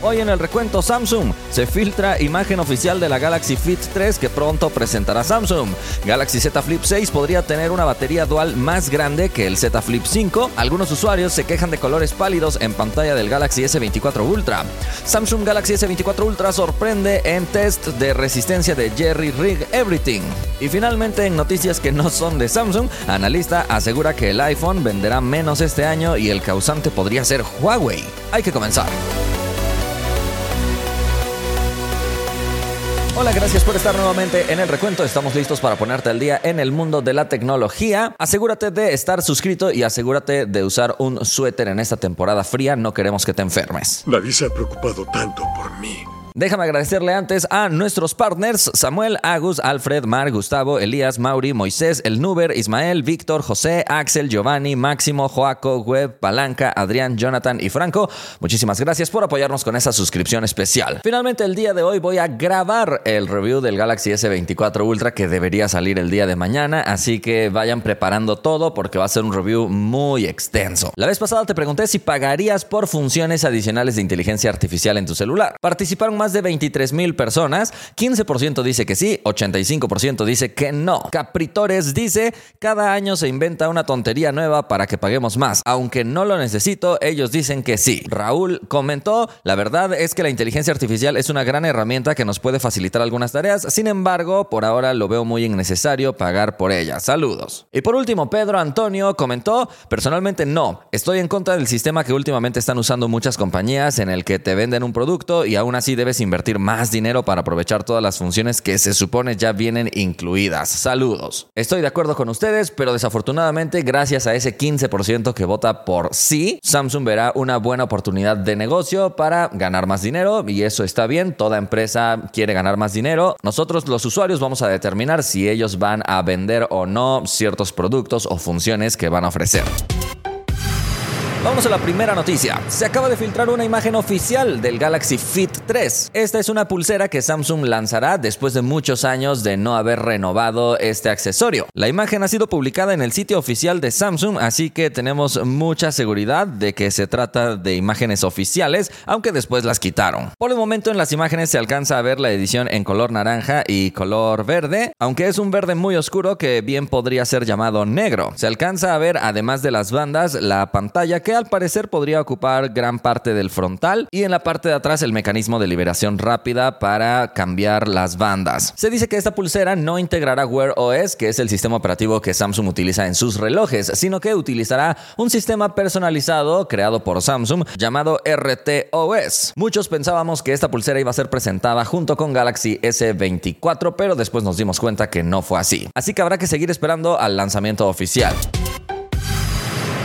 Hoy en el recuento Samsung se filtra imagen oficial de la Galaxy Fit 3 que pronto presentará Samsung. Galaxy Z Flip 6 podría tener una batería dual más grande que el Z Flip 5. Algunos usuarios se quejan de colores pálidos en pantalla del Galaxy S24 Ultra. Samsung Galaxy S24 Ultra sorprende en test de resistencia de Jerry Rig Everything. Y finalmente en noticias que no son de Samsung, analista asegura que el iPhone venderá menos este año y el causante podría ser Huawei. Hay que comenzar. Hola, gracias por estar nuevamente en el recuento. Estamos listos para ponerte al día en el mundo de la tecnología. Asegúrate de estar suscrito y asegúrate de usar un suéter en esta temporada fría. No queremos que te enfermes. Nadie se ha preocupado tanto por mí. Déjame agradecerle antes a nuestros partners Samuel, Agus, Alfred, Mar, Gustavo, Elías, Mauri, Moisés, El Nuber, Ismael, Víctor, José, Axel, Giovanni, Máximo, Joaco, Web, Palanca, Adrián, Jonathan y Franco. Muchísimas gracias por apoyarnos con esa suscripción especial. Finalmente el día de hoy voy a grabar el review del Galaxy S24 Ultra que debería salir el día de mañana, así que vayan preparando todo porque va a ser un review muy extenso. La vez pasada te pregunté si pagarías por funciones adicionales de inteligencia artificial en tu celular. Participaron más de 23 mil personas, 15% dice que sí, 85% dice que no. Capritores dice, cada año se inventa una tontería nueva para que paguemos más. Aunque no lo necesito, ellos dicen que sí. Raúl comentó, la verdad es que la inteligencia artificial es una gran herramienta que nos puede facilitar algunas tareas, sin embargo, por ahora lo veo muy innecesario pagar por ella. Saludos. Y por último, Pedro Antonio comentó, personalmente no, estoy en contra del sistema que últimamente están usando muchas compañías en el que te venden un producto y aún así debes invertir más dinero para aprovechar todas las funciones que se supone ya vienen incluidas. Saludos. Estoy de acuerdo con ustedes, pero desafortunadamente gracias a ese 15% que vota por sí, Samsung verá una buena oportunidad de negocio para ganar más dinero y eso está bien, toda empresa quiere ganar más dinero. Nosotros los usuarios vamos a determinar si ellos van a vender o no ciertos productos o funciones que van a ofrecer. Vamos a la primera noticia. Se acaba de filtrar una imagen oficial del Galaxy Fit 3. Esta es una pulsera que Samsung lanzará después de muchos años de no haber renovado este accesorio. La imagen ha sido publicada en el sitio oficial de Samsung, así que tenemos mucha seguridad de que se trata de imágenes oficiales, aunque después las quitaron. Por el momento en las imágenes se alcanza a ver la edición en color naranja y color verde, aunque es un verde muy oscuro que bien podría ser llamado negro. Se alcanza a ver, además de las bandas, la pantalla que al parecer podría ocupar gran parte del frontal y en la parte de atrás el mecanismo de liberación rápida para cambiar las bandas. Se dice que esta pulsera no integrará Wear OS, que es el sistema operativo que Samsung utiliza en sus relojes, sino que utilizará un sistema personalizado creado por Samsung llamado RTOS. Muchos pensábamos que esta pulsera iba a ser presentada junto con Galaxy S24, pero después nos dimos cuenta que no fue así. Así que habrá que seguir esperando al lanzamiento oficial.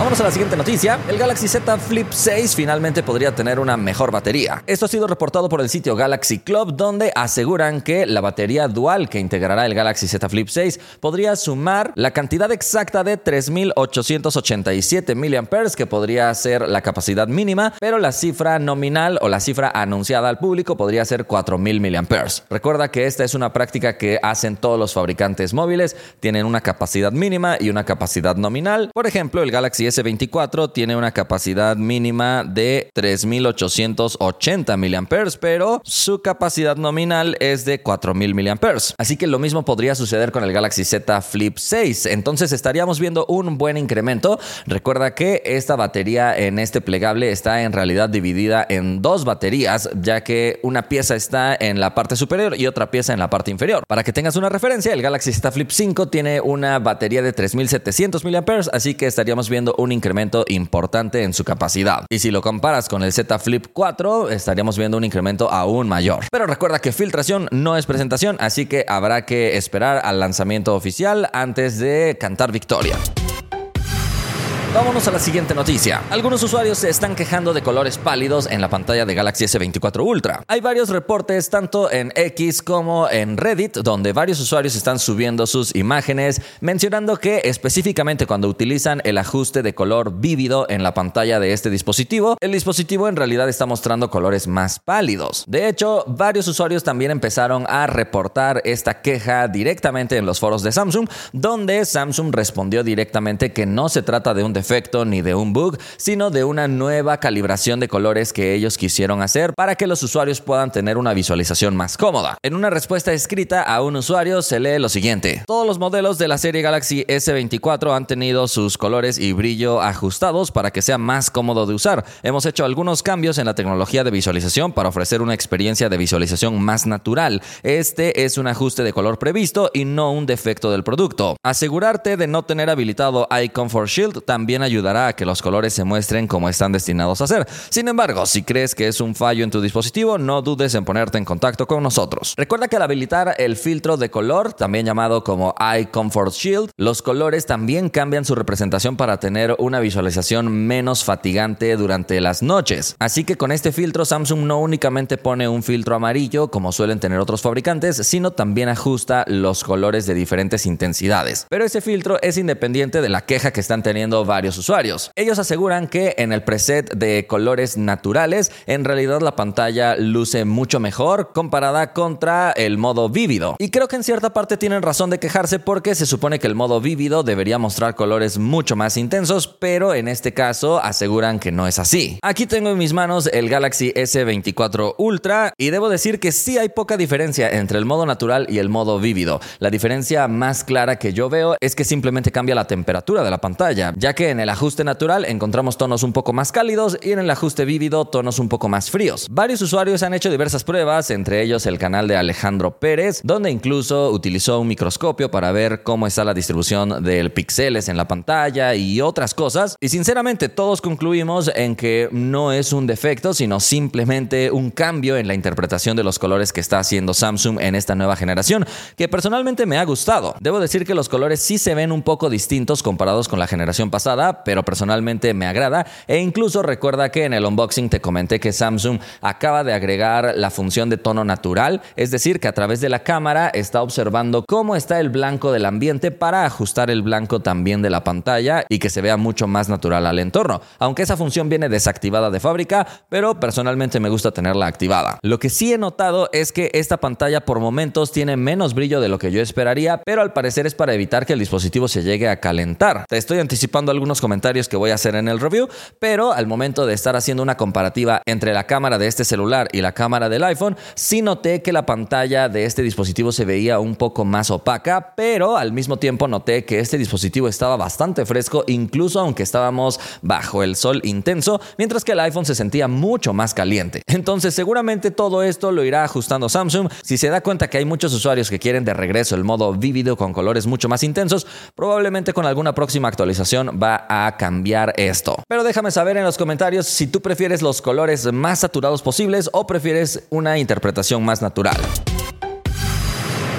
Vámonos a la siguiente noticia. El Galaxy Z Flip 6 finalmente podría tener una mejor batería. Esto ha sido reportado por el sitio Galaxy Club, donde aseguran que la batería dual que integrará el Galaxy Z Flip 6 podría sumar la cantidad exacta de 3.887 mAh, que podría ser la capacidad mínima, pero la cifra nominal o la cifra anunciada al público podría ser 4.000 mAh. Recuerda que esta es una práctica que hacen todos los fabricantes móviles, tienen una capacidad mínima y una capacidad nominal. Por ejemplo, el Galaxy S24 tiene una capacidad mínima de 3880 mAh, pero su capacidad nominal es de 4000 mAh. Así que lo mismo podría suceder con el Galaxy Z Flip 6. Entonces estaríamos viendo un buen incremento. Recuerda que esta batería en este plegable está en realidad dividida en dos baterías, ya que una pieza está en la parte superior y otra pieza en la parte inferior. Para que tengas una referencia, el Galaxy Z Flip 5 tiene una batería de 3700 mAh, así que estaríamos viendo un incremento importante en su capacidad. Y si lo comparas con el Z Flip 4, estaríamos viendo un incremento aún mayor. Pero recuerda que filtración no es presentación, así que habrá que esperar al lanzamiento oficial antes de cantar victoria. Vámonos a la siguiente noticia. Algunos usuarios se están quejando de colores pálidos en la pantalla de Galaxy S24 Ultra. Hay varios reportes tanto en X como en Reddit donde varios usuarios están subiendo sus imágenes mencionando que específicamente cuando utilizan el ajuste de color vívido en la pantalla de este dispositivo, el dispositivo en realidad está mostrando colores más pálidos. De hecho, varios usuarios también empezaron a reportar esta queja directamente en los foros de Samsung, donde Samsung respondió directamente que no se trata de un defecto ni de un bug, sino de una nueva calibración de colores que ellos quisieron hacer para que los usuarios puedan tener una visualización más cómoda. En una respuesta escrita a un usuario se lee lo siguiente. Todos los modelos de la serie Galaxy S24 han tenido sus colores y brillo ajustados para que sea más cómodo de usar. Hemos hecho algunos cambios en la tecnología de visualización para ofrecer una experiencia de visualización más natural. Este es un ajuste de color previsto y no un defecto del producto. Asegurarte de no tener habilitado Icon for Shield también ayudará a que los colores se muestren como están destinados a ser. Sin embargo, si crees que es un fallo en tu dispositivo, no dudes en ponerte en contacto con nosotros. Recuerda que al habilitar el filtro de color, también llamado como Eye Comfort Shield, los colores también cambian su representación para tener una visualización menos fatigante durante las noches. Así que con este filtro Samsung no únicamente pone un filtro amarillo como suelen tener otros fabricantes, sino también ajusta los colores de diferentes intensidades. Pero ese filtro es independiente de la queja que están teniendo varios usuarios. Ellos aseguran que en el preset de colores naturales, en realidad la pantalla luce mucho mejor comparada contra el modo vívido. Y creo que en cierta parte tienen razón de quejarse porque se supone que el modo vívido debería mostrar colores mucho más intensos, pero en este caso aseguran que no es así. Aquí tengo en mis manos el Galaxy S24 Ultra y debo decir que sí hay poca diferencia entre el modo natural y el modo vívido. La diferencia más clara que yo veo es que simplemente cambia la temperatura de la pantalla, ya que en el ajuste natural encontramos tonos un poco más cálidos y en el ajuste vívido tonos un poco más fríos. Varios usuarios han hecho diversas pruebas, entre ellos el canal de Alejandro Pérez, donde incluso utilizó un microscopio para ver cómo está la distribución del píxeles en la pantalla y otras cosas. Y sinceramente todos concluimos en que no es un defecto, sino simplemente un cambio en la interpretación de los colores que está haciendo Samsung en esta nueva generación, que personalmente me ha gustado. Debo decir que los colores sí se ven un poco distintos comparados con la generación pasada, pero personalmente me agrada e incluso recuerda que en el unboxing te comenté que Samsung acaba de agregar la función de tono natural, es decir, que a través de la cámara está observando cómo está el blanco del ambiente para ajustar el blanco también de la pantalla y que se vea mucho más natural al entorno, aunque esa función viene desactivada de fábrica, pero personalmente me gusta tenerla activada. Lo que sí he notado es que esta pantalla por momentos tiene menos brillo de lo que yo esperaría, pero al parecer es para evitar que el dispositivo se llegue a calentar. Te estoy anticipando algunos comentarios que voy a hacer en el review, pero al momento de estar haciendo una comparativa entre la cámara de este celular y la cámara del iPhone, sí noté que la pantalla de este dispositivo se veía un poco más opaca, pero al mismo tiempo noté que este dispositivo estaba bastante fresco, incluso aunque estábamos bajo el sol intenso, mientras que el iPhone se sentía mucho más caliente. Entonces seguramente todo esto lo irá ajustando Samsung. Si se da cuenta que hay muchos usuarios que quieren de regreso el modo vívido con colores mucho más intensos, probablemente con alguna próxima actualización va a cambiar esto. Pero déjame saber en los comentarios si tú prefieres los colores más saturados posibles o prefieres una interpretación más natural.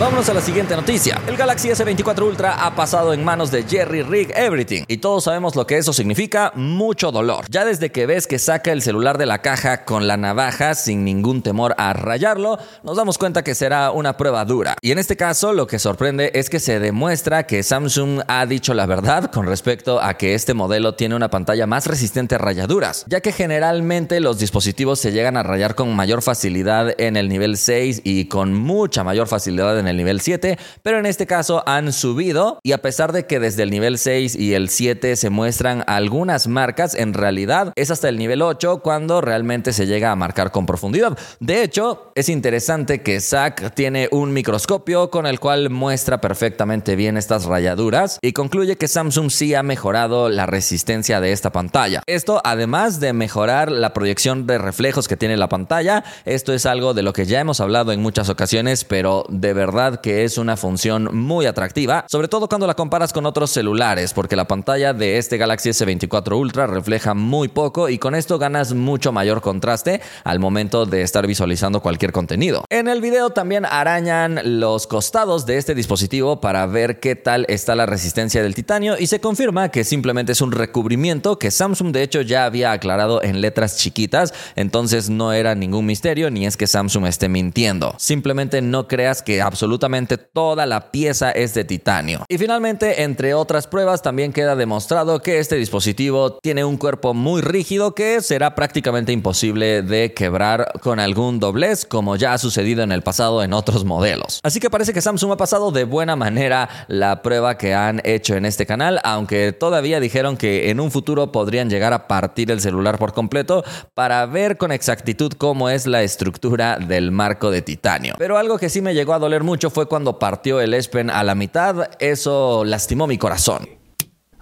Vámonos a la siguiente noticia. El Galaxy S24 Ultra ha pasado en manos de Jerry Rig Everything y todos sabemos lo que eso significa, mucho dolor. Ya desde que ves que saca el celular de la caja con la navaja sin ningún temor a rayarlo, nos damos cuenta que será una prueba dura. Y en este caso lo que sorprende es que se demuestra que Samsung ha dicho la verdad con respecto a que este modelo tiene una pantalla más resistente a rayaduras, ya que generalmente los dispositivos se llegan a rayar con mayor facilidad en el nivel 6 y con mucha mayor facilidad en el nivel 7, pero en este caso han subido y a pesar de que desde el nivel 6 y el 7 se muestran algunas marcas, en realidad es hasta el nivel 8 cuando realmente se llega a marcar con profundidad. De hecho, es interesante que Zack tiene un microscopio con el cual muestra perfectamente bien estas rayaduras y concluye que Samsung sí ha mejorado la resistencia de esta pantalla. Esto además de mejorar la proyección de reflejos que tiene la pantalla, esto es algo de lo que ya hemos hablado en muchas ocasiones, pero de verdad que es una función muy atractiva, sobre todo cuando la comparas con otros celulares, porque la pantalla de este Galaxy S24 Ultra refleja muy poco y con esto ganas mucho mayor contraste al momento de estar visualizando cualquier contenido. En el video también arañan los costados de este dispositivo para ver qué tal está la resistencia del titanio y se confirma que simplemente es un recubrimiento que Samsung de hecho ya había aclarado en letras chiquitas, entonces no era ningún misterio ni es que Samsung esté mintiendo. Simplemente no creas que absolutamente absolutamente toda la pieza es de titanio. Y finalmente, entre otras pruebas, también queda demostrado que este dispositivo tiene un cuerpo muy rígido que será prácticamente imposible de quebrar con algún doblez, como ya ha sucedido en el pasado en otros modelos. Así que parece que Samsung ha pasado de buena manera la prueba que han hecho en este canal, aunque todavía dijeron que en un futuro podrían llegar a partir el celular por completo para ver con exactitud cómo es la estructura del marco de titanio. Pero algo que sí me llegó a doler mucho fue cuando partió el S Pen a la mitad, eso lastimó mi corazón.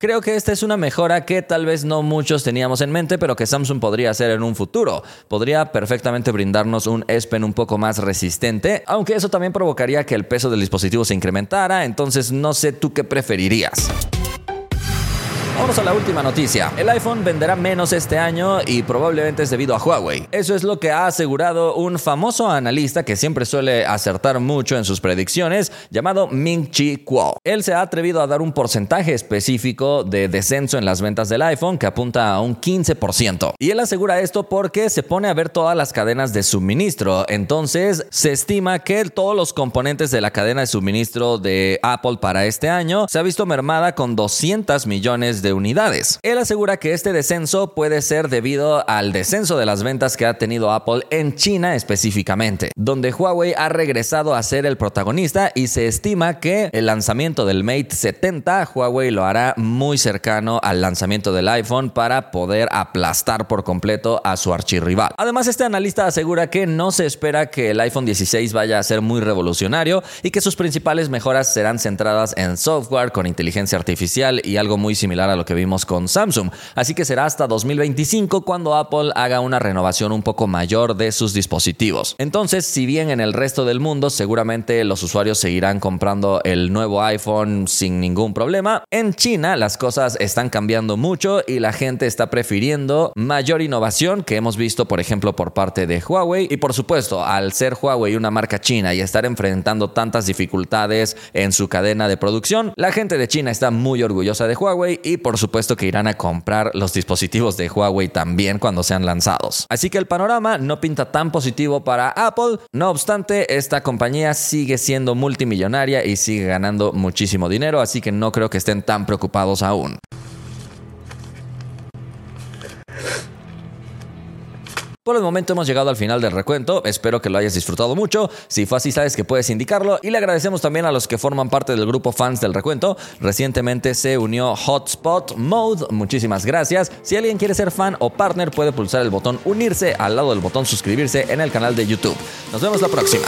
Creo que esta es una mejora que tal vez no muchos teníamos en mente, pero que Samsung podría hacer en un futuro. Podría perfectamente brindarnos un S Pen un poco más resistente, aunque eso también provocaría que el peso del dispositivo se incrementara, entonces no sé tú qué preferirías. Vamos a la última noticia. El iPhone venderá menos este año y probablemente es debido a Huawei. Eso es lo que ha asegurado un famoso analista que siempre suele acertar mucho en sus predicciones, llamado Ming Chi Kuo. Él se ha atrevido a dar un porcentaje específico de descenso en las ventas del iPhone que apunta a un 15%. Y él asegura esto porque se pone a ver todas las cadenas de suministro. Entonces, se estima que todos los componentes de la cadena de suministro de Apple para este año se ha visto mermada con 200 millones de unidades. Él asegura que este descenso puede ser debido al descenso de las ventas que ha tenido Apple en China específicamente, donde Huawei ha regresado a ser el protagonista y se estima que el lanzamiento del Mate 70 Huawei lo hará muy cercano al lanzamiento del iPhone para poder aplastar por completo a su archirrival. Además, este analista asegura que no se espera que el iPhone 16 vaya a ser muy revolucionario y que sus principales mejoras serán centradas en software con inteligencia artificial y algo muy similar a lo que vimos con Samsung. Así que será hasta 2025 cuando Apple haga una renovación un poco mayor de sus dispositivos. Entonces, si bien en el resto del mundo seguramente los usuarios seguirán comprando el nuevo iPhone sin ningún problema, en China las cosas están cambiando mucho y la gente está prefiriendo mayor innovación que hemos visto, por ejemplo, por parte de Huawei. Y por supuesto, al ser Huawei una marca china y estar enfrentando tantas dificultades en su cadena de producción, la gente de China está muy orgullosa de Huawei y por supuesto que irán a comprar los dispositivos de Huawei también cuando sean lanzados. Así que el panorama no pinta tan positivo para Apple, no obstante, esta compañía sigue siendo multimillonaria y sigue ganando muchísimo dinero, así que no creo que estén tan preocupados aún. Por el momento hemos llegado al final del recuento, espero que lo hayas disfrutado mucho, si fue así sabes que puedes indicarlo. Y le agradecemos también a los que forman parte del grupo fans del recuento, recientemente se unió Hotspot Mode, muchísimas gracias, si alguien quiere ser fan o partner puede pulsar el botón unirse. Al lado del botón suscribirse en el canal de YouTube. Nos vemos la próxima.